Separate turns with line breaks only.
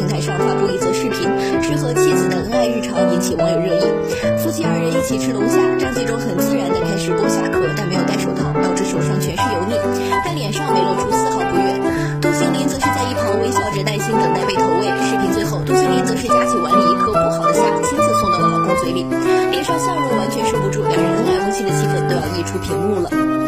平台上发布一则视频，是和妻子的恩爱日常，引起网友热议。夫妻二人一起吃龙虾，张纪中很自然地开始剥虾壳，但没有戴手套，导致手上全是油腻，但脸上没露出丝毫不悦。杜星霖则是在一旁微笑着耐心等待被投喂。视频最后，杜星霖则是夹起碗里一颗不好的虾，亲自送到了老公嘴里，脸上笑容完全收不住，两人恩爱温馨的气氛都要溢出屏幕了。